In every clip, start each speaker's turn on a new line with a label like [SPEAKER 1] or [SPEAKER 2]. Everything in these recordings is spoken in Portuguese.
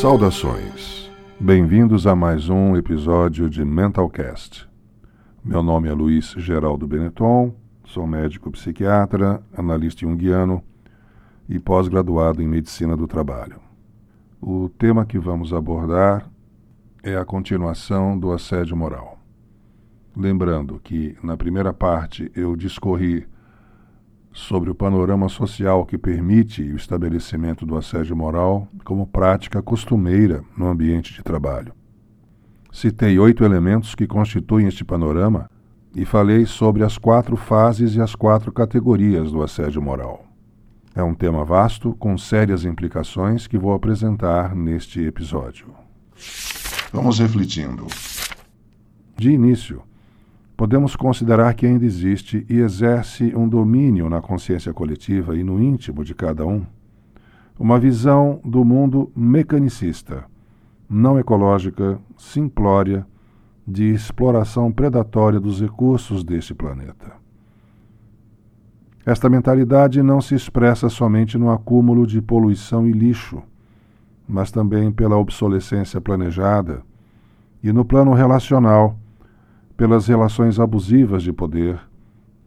[SPEAKER 1] Saudações. Bem-vindos a mais um episódio de Mentalcast. Meu nome é Luiz Geraldo Benetton, sou médico psiquiatra, analista junguiano e pós-graduado em medicina do trabalho. O tema que vamos abordar é a continuação do assédio moral. Lembrando que, na primeira parte, eu discorri sobre o panorama social que permite o estabelecimento do assédio moral como prática costumeira no ambiente de trabalho. Citei oito elementos que constituem este panorama e falei sobre as quatro fases e as quatro categorias do assédio moral. É um tema vasto com sérias implicações que vou apresentar neste episódio. Vamos refletindo. De início, podemos considerar que ainda existe e exerce um domínio na consciência coletiva e no íntimo de cada um, uma visão do mundo mecanicista, não ecológica, simplória, de exploração predatória dos recursos deste planeta. Esta mentalidade não se expressa somente no acúmulo de poluição e lixo, mas também pela obsolescência planejada e no plano relacional pelas relações abusivas de poder,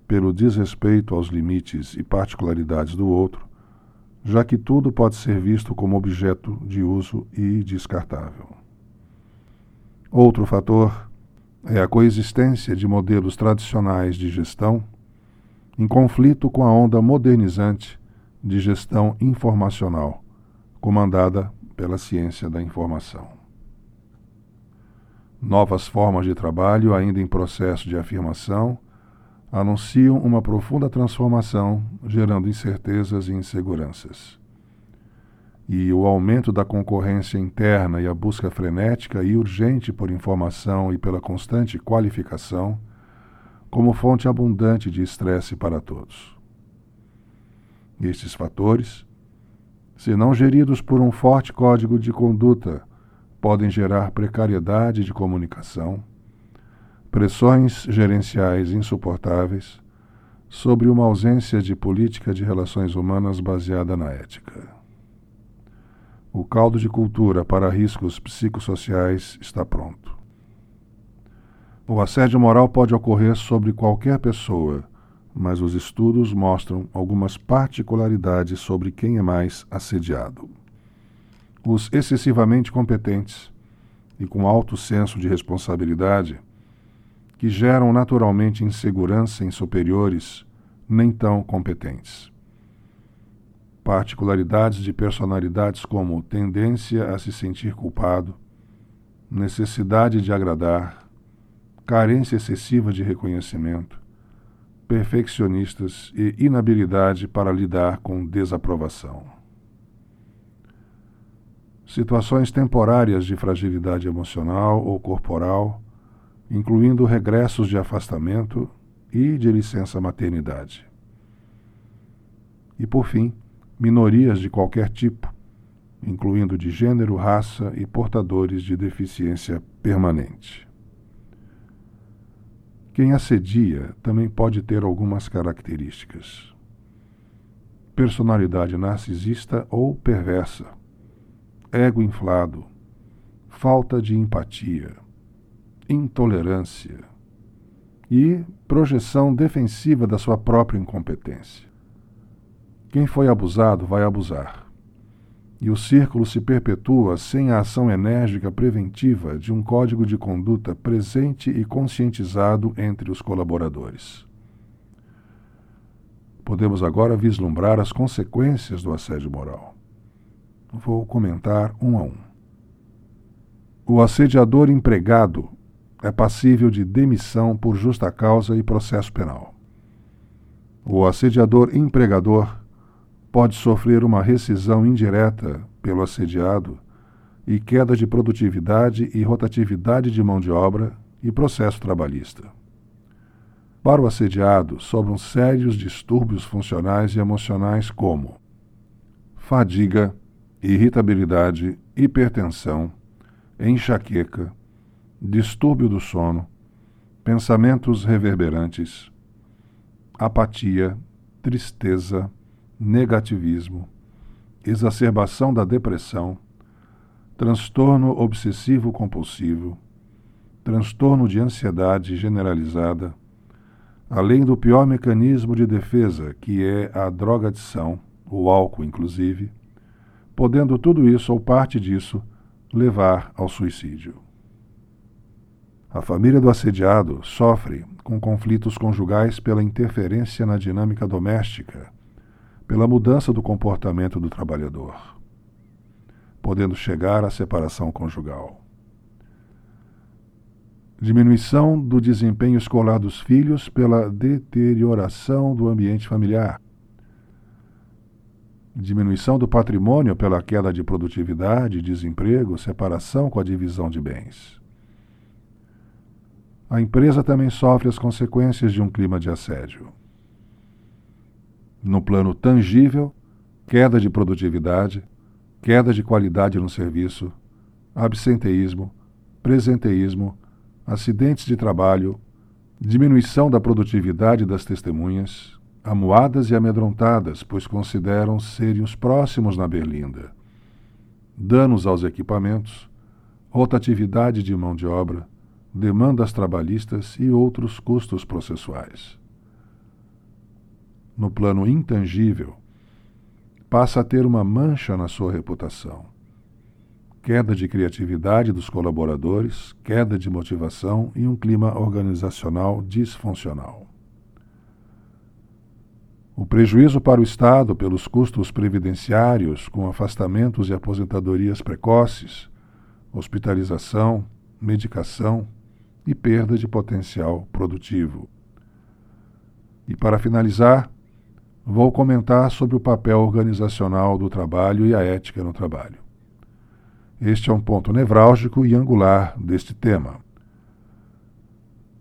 [SPEAKER 1] pelo desrespeito aos limites e particularidades do outro, já que tudo pode ser visto como objeto de uso e descartável. Outro fator é a coexistência de modelos tradicionais de gestão em conflito com a onda modernizante de gestão informacional, comandada pela ciência da informação. Novas formas de trabalho, ainda em processo de afirmação, anunciam uma profunda transformação, gerando incertezas e inseguranças. E o aumento da concorrência interna e a busca frenética e urgente por informação e pela constante qualificação, como fonte abundante de estresse para todos. Estes fatores, se não geridos por um forte código de conduta podem gerar precariedade de comunicação, pressões gerenciais insuportáveis sobre uma ausência de política de relações humanas baseada na ética. O caldo de cultura para riscos psicossociais está pronto. O assédio moral pode ocorrer sobre qualquer pessoa, mas os estudos mostram algumas particularidades sobre quem é mais assediado os excessivamente competentes e com alto senso de responsabilidade, que geram naturalmente insegurança em superiores nem tão competentes. Particularidades de personalidades como tendência a se sentir culpado, necessidade de agradar, carência excessiva de reconhecimento, perfeccionistas e inabilidade para lidar com desaprovação situações temporárias de fragilidade emocional ou corporal, incluindo regressos de afastamento e de licença maternidade. E, por fim, minorias de qualquer tipo, incluindo de gênero, raça e portadores de deficiência permanente. Quem assedia também pode ter algumas características: personalidade narcisista ou perversa ego inflado, falta de empatia, intolerância e projeção defensiva da sua própria incompetência. Quem foi abusado vai abusar. E o círculo se perpetua sem a ação enérgica preventiva de um código de conduta presente e conscientizado entre os colaboradores. Podemos agora vislumbrar as consequências do assédio moral. Vou comentar um a um. O assediador empregado é passível de demissão por justa causa e processo penal. O assediador empregador pode sofrer uma rescisão indireta pelo assediado e queda de produtividade e rotatividade de mão de obra e processo trabalhista. Para o assediado, sobram sérios distúrbios funcionais e emocionais como fadiga, irritabilidade, hipertensão, enxaqueca, distúrbio do sono, pensamentos reverberantes, apatia, tristeza, negativismo, exacerbação da depressão, transtorno obsessivo compulsivo, transtorno de ansiedade generalizada, além do pior mecanismo de defesa, que é a drogadição, o álcool inclusive, podendo tudo isso ou parte disso levar ao suicídio. A família do assediado sofre com conflitos conjugais pela interferência na dinâmica doméstica, pela mudança do comportamento do trabalhador, podendo chegar à separação conjugal. Diminuição do desempenho escolar dos filhos pela deterioração do ambiente familiar diminuição do patrimônio pela queda de produtividade, desemprego, separação com a divisão de bens. A empresa também sofre as consequências de um clima de assédio. No plano tangível, queda de produtividade, queda de qualidade no serviço, absenteísmo, presenteísmo, acidentes de trabalho, diminuição da produtividade das testemunhas, amuadas e amedrontadas, pois consideram serem os próximos na berlinda. Danos aos equipamentos, rotatividade de mão de obra, demandas trabalhistas e outros custos processuais. No plano intangível, passa a ter uma mancha na sua reputação. Queda de criatividade dos colaboradores, queda de motivação e um clima organizacional disfuncional. O prejuízo para o Estado pelos custos previdenciários, com afastamentos e aposentadorias precoces, hospitalização, medicação e perda de potencial produtivo. E para finalizar, vou comentar sobre o papel organizacional do trabalho e a ética no trabalho. Este é um ponto nevrálgico e angular deste tema.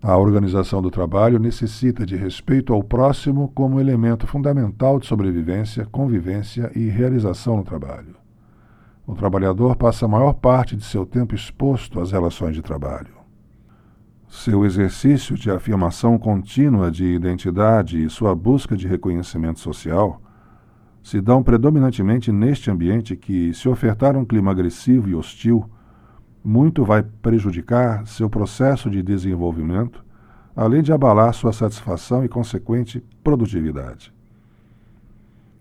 [SPEAKER 1] A organização do trabalho necessita de respeito ao próximo como elemento fundamental de sobrevivência, convivência e realização no trabalho. O trabalhador passa a maior parte de seu tempo exposto às relações de trabalho. Seu exercício de afirmação contínua de identidade e sua busca de reconhecimento social se dão predominantemente neste ambiente que, se ofertar um clima agressivo e hostil, muito vai prejudicar seu processo de desenvolvimento, além de abalar sua satisfação e consequente produtividade.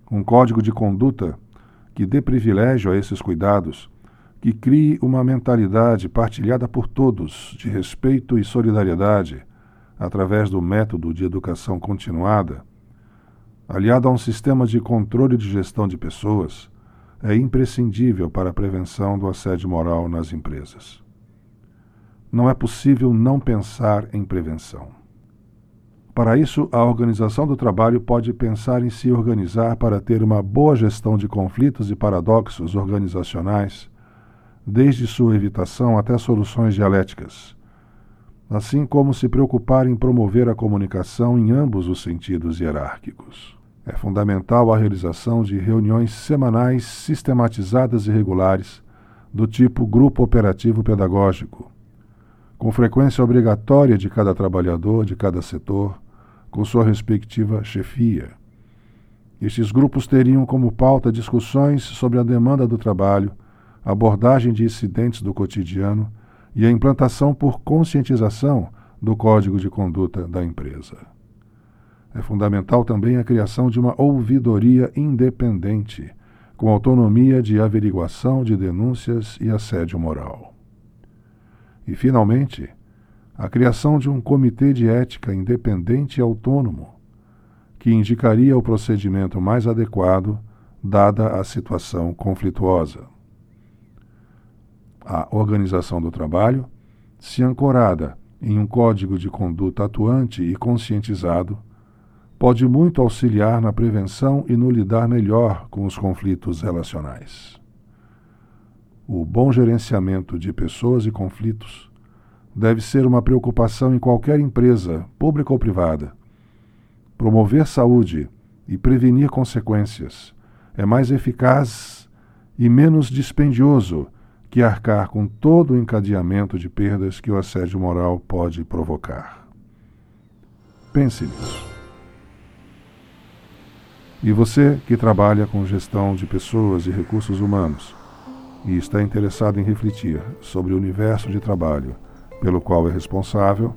[SPEAKER 1] Um código de conduta que dê privilégio a esses cuidados, que crie uma mentalidade partilhada por todos de respeito e solidariedade através do método de educação continuada, aliado a um sistema de controle de gestão de pessoas, é imprescindível para a prevenção do assédio moral nas empresas. Não é possível não pensar em prevenção. Para isso, a organização do trabalho pode pensar em se organizar para ter uma boa gestão de conflitos e paradoxos organizacionais, desde sua evitação até soluções dialéticas, assim como se preocupar em promover a comunicação em ambos os sentidos hierárquicos. É fundamental a realização de reuniões semanais sistematizadas e regulares, do tipo grupo operativo pedagógico, com frequência obrigatória de cada trabalhador de cada setor, com sua respectiva chefia. Estes grupos teriam como pauta discussões sobre a demanda do trabalho, abordagem de incidentes do cotidiano e a implantação por conscientização do código de conduta da empresa. É fundamental também a criação de uma ouvidoria independente, com autonomia de averiguação de denúncias e assédio moral. E, finalmente, a criação de um comitê de ética independente e autônomo, que indicaria o procedimento mais adequado dada a situação conflituosa. A organização do trabalho, se ancorada em um código de conduta atuante e conscientizado, pode muito auxiliar na prevenção e no lidar melhor com os conflitos relacionais. O bom gerenciamento de pessoas e conflitos deve ser uma preocupação em qualquer empresa, pública ou privada. Promover saúde e prevenir consequências é mais eficaz e menos dispendioso que arcar com todo o encadeamento de perdas que o assédio moral pode provocar. Pense nisso. E você que trabalha com gestão de pessoas e recursos humanos, e está interessado em refletir sobre o universo de trabalho pelo qual é responsável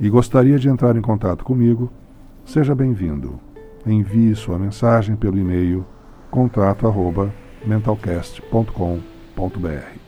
[SPEAKER 1] e gostaria de entrar em contato comigo, seja bem-vindo. Envie sua mensagem pelo e-mail contato@mentalcast.com.br.